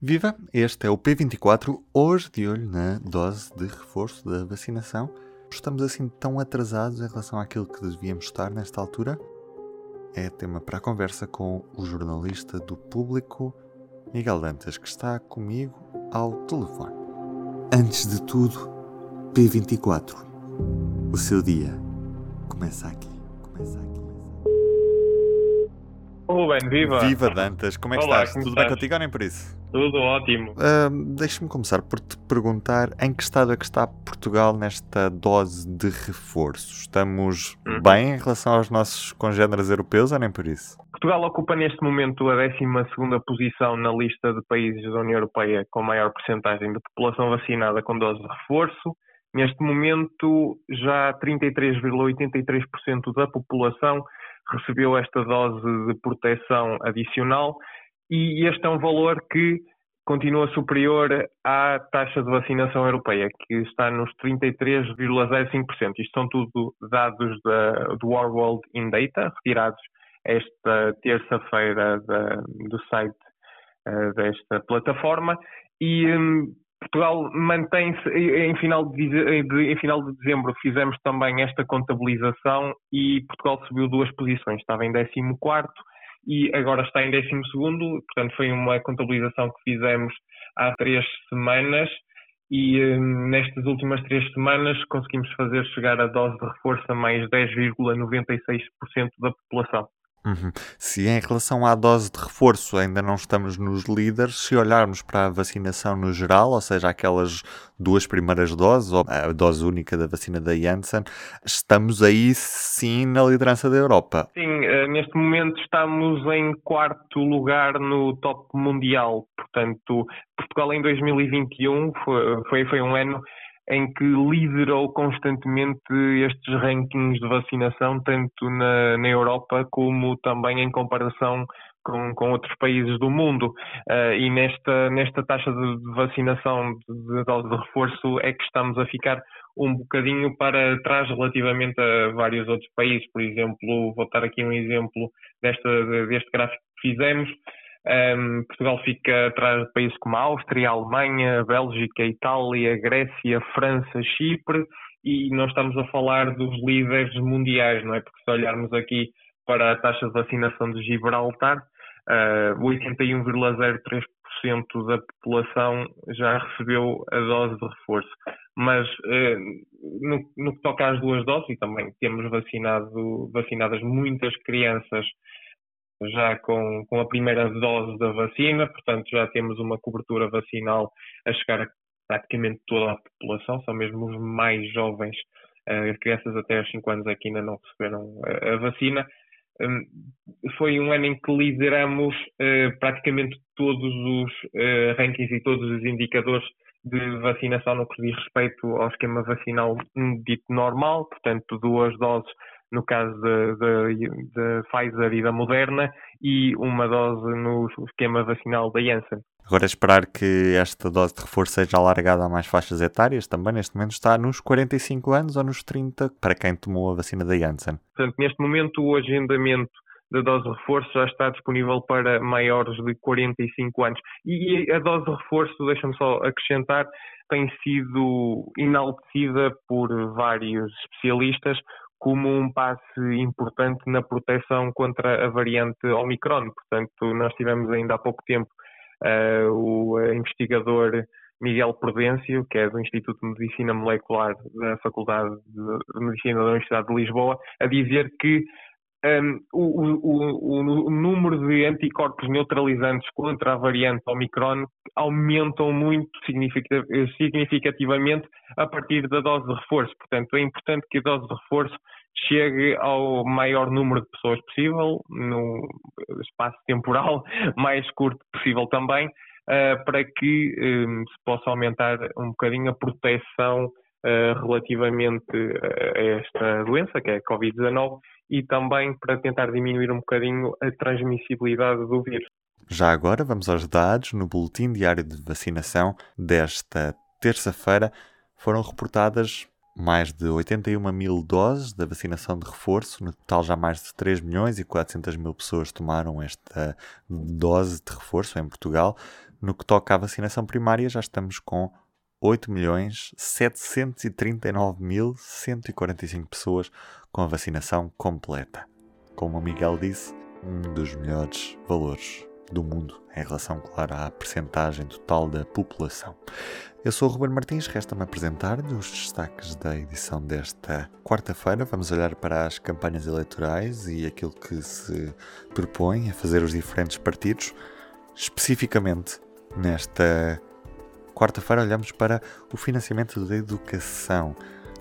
Viva! Este é o P24, hoje de olho na dose de reforço da vacinação. Estamos assim tão atrasados em relação àquilo que devíamos estar nesta altura? É tema para a conversa com o jornalista do público, Miguel Dantas, que está comigo ao telefone. Antes de tudo, P24. O seu dia começa aqui. Começa aqui. Ruben, viva! Viva Dantas, como é que Olá, estás? Tudo bem estás? contigo ou nem por isso? Tudo ótimo. Ahm, Deixa-me começar por te perguntar em que estado é que está Portugal nesta dose de reforço? Estamos Uhum. bem em relação aos nossos congêneres europeus ou nem por isso? Portugal ocupa neste momento a 12ª posição na lista de países da União Europeia com maior percentagem de população vacinada com dose de reforço. Neste momento, já 33,83% da população recebeu esta dose de proteção adicional e este é um valor que continua superior à taxa de vacinação europeia, que está nos 33,05%. Isto são tudo dados da, do World in Data, retirados esta terça-feira do site eh, desta plataforma. E hum, Portugal mantém-se, em final de, em final de dezembro fizemos também esta contabilização e Portugal subiu duas posições, estava em 14º e agora está em 12º, portanto foi uma contabilização que fizemos há três semanas e hum, nestas últimas três semanas conseguimos fazer chegar a dose de reforço a mais 10,96% da população. Uhum. Se em relação à dose de reforço ainda não estamos nos líderes, se olharmos para a vacinação no geral, ou seja, aquelas duas primeiras doses, ou a dose única da vacina da Janssen, estamos aí sim na liderança da Europa. Sim, eh, neste momento estamos em quarto lugar no top mundial. Portanto, Portugal em 2021 foi, foi, foi um ano em que liderou constantemente estes rankings de vacinação, tanto na, na Europa como também em comparação com, com outros países do mundo. Eh, e nesta, nesta taxa de de vacinação de, de dose de reforço é que estamos a ficar um bocadinho para trás relativamente a vários outros países. Por exemplo, vou dar aqui um exemplo desta, deste gráfico que fizemos. Um, Portugal fica atrás de países como a Áustria, a Alemanha, a Bélgica, a Itália, a Grécia, a França, Chipre e nós estamos a falar dos líderes mundiais, não é? Porque se olharmos aqui para a taxa de vacinação de Gibraltar, uh, 81,03% da população já recebeu a dose de reforço. Mas eh, no, no que toca às duas doses, e também temos vacinado, vacinadas muitas crianças já com, com a primeira dose da vacina, portanto já temos uma cobertura vacinal a chegar a praticamente toda a população, são mesmo os mais jovens, eh, as crianças até aos 5 anos aqui ainda não receberam a, a vacina. Hum, foi um ano em que lideramos eh, praticamente todos os eh, rankings e todos os indicadores de vacinação no que diz respeito ao esquema vacinal dito normal, portanto duas doses no caso da Pfizer e da Moderna e uma dose no esquema vacinal da Janssen. Agora esperar que esta dose de reforço seja alargada a mais faixas etárias, também neste momento está nos 45 anos ou nos 30 para quem tomou a vacina da Janssen. Portanto, neste momento o agendamento da dose de reforço já está disponível para maiores de 45 anos. E a dose de reforço, deixa-me só acrescentar, tem sido enaltecida por vários especialistas como um passe importante na proteção contra a variante Omicron. Portanto, nós tivemos ainda há pouco tempo uh, o uh, investigador Miguel Prudêncio, que é do Instituto de Medicina Molecular da Faculdade de Medicina da Universidade de Lisboa, a dizer que um, o, o, o, número de anticorpos neutralizantes contra a variante Omicron aumentam muito significativamente a partir da dose de reforço. Portanto, é importante que a dose de reforço chegue ao maior número de pessoas possível, no espaço temporal mais curto possível também, uh, para que um, se possa aumentar um bocadinho a proteção relativamente a esta doença, que é a Covid-19, e também para tentar diminuir um bocadinho a transmissibilidade do vírus. Já agora vamos aos dados. No Boletim Diário de Vacinação desta terça-feira foram reportadas mais de 81 mil doses da vacinação de reforço. No total, já mais de 3 milhões e 400 mil pessoas tomaram esta dose de reforço em Portugal. No que toca à vacinação primária, já estamos com 8.739.145 pessoas com a vacinação completa. Como o Miguel disse, um dos melhores valores do mundo em relação, claro, à percentagem total da população. Eu sou o Ruben Martins, resta-me apresentar-lhe os destaques da edição desta quarta-feira. Vamos olhar para as campanhas eleitorais e aquilo que se propõe a fazer os diferentes partidos. Especificamente, nesta quarta-feira, olhamos para o financiamento da educação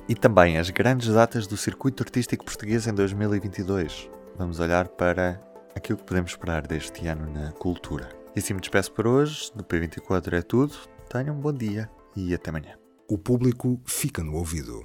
e também as grandes datas do circuito artístico português em 2022. Vamos olhar para aquilo que podemos esperar deste ano na cultura. E assim me despeço por hoje. No P24 é tudo. Tenham um bom dia e até amanhã. O público fica no ouvido.